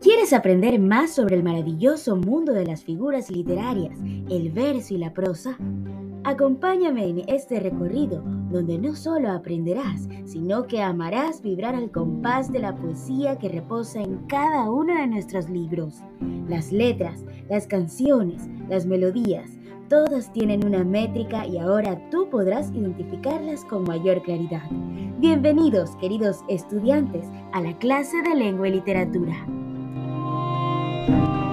¿Quieres aprender más sobre el maravilloso mundo de las figuras literarias, el verso y la prosa? Acompáñame en este recorrido donde no solo aprenderás, sino que amarás vibrar al compás de la poesía que reposa en cada uno de nuestros libros. Las letras, las canciones, las melodías, todas tienen una métrica y ahora tú podrás identificarlas con mayor claridad. Bienvenidos, queridos estudiantes, a la clase de lengua y literatura. thank you.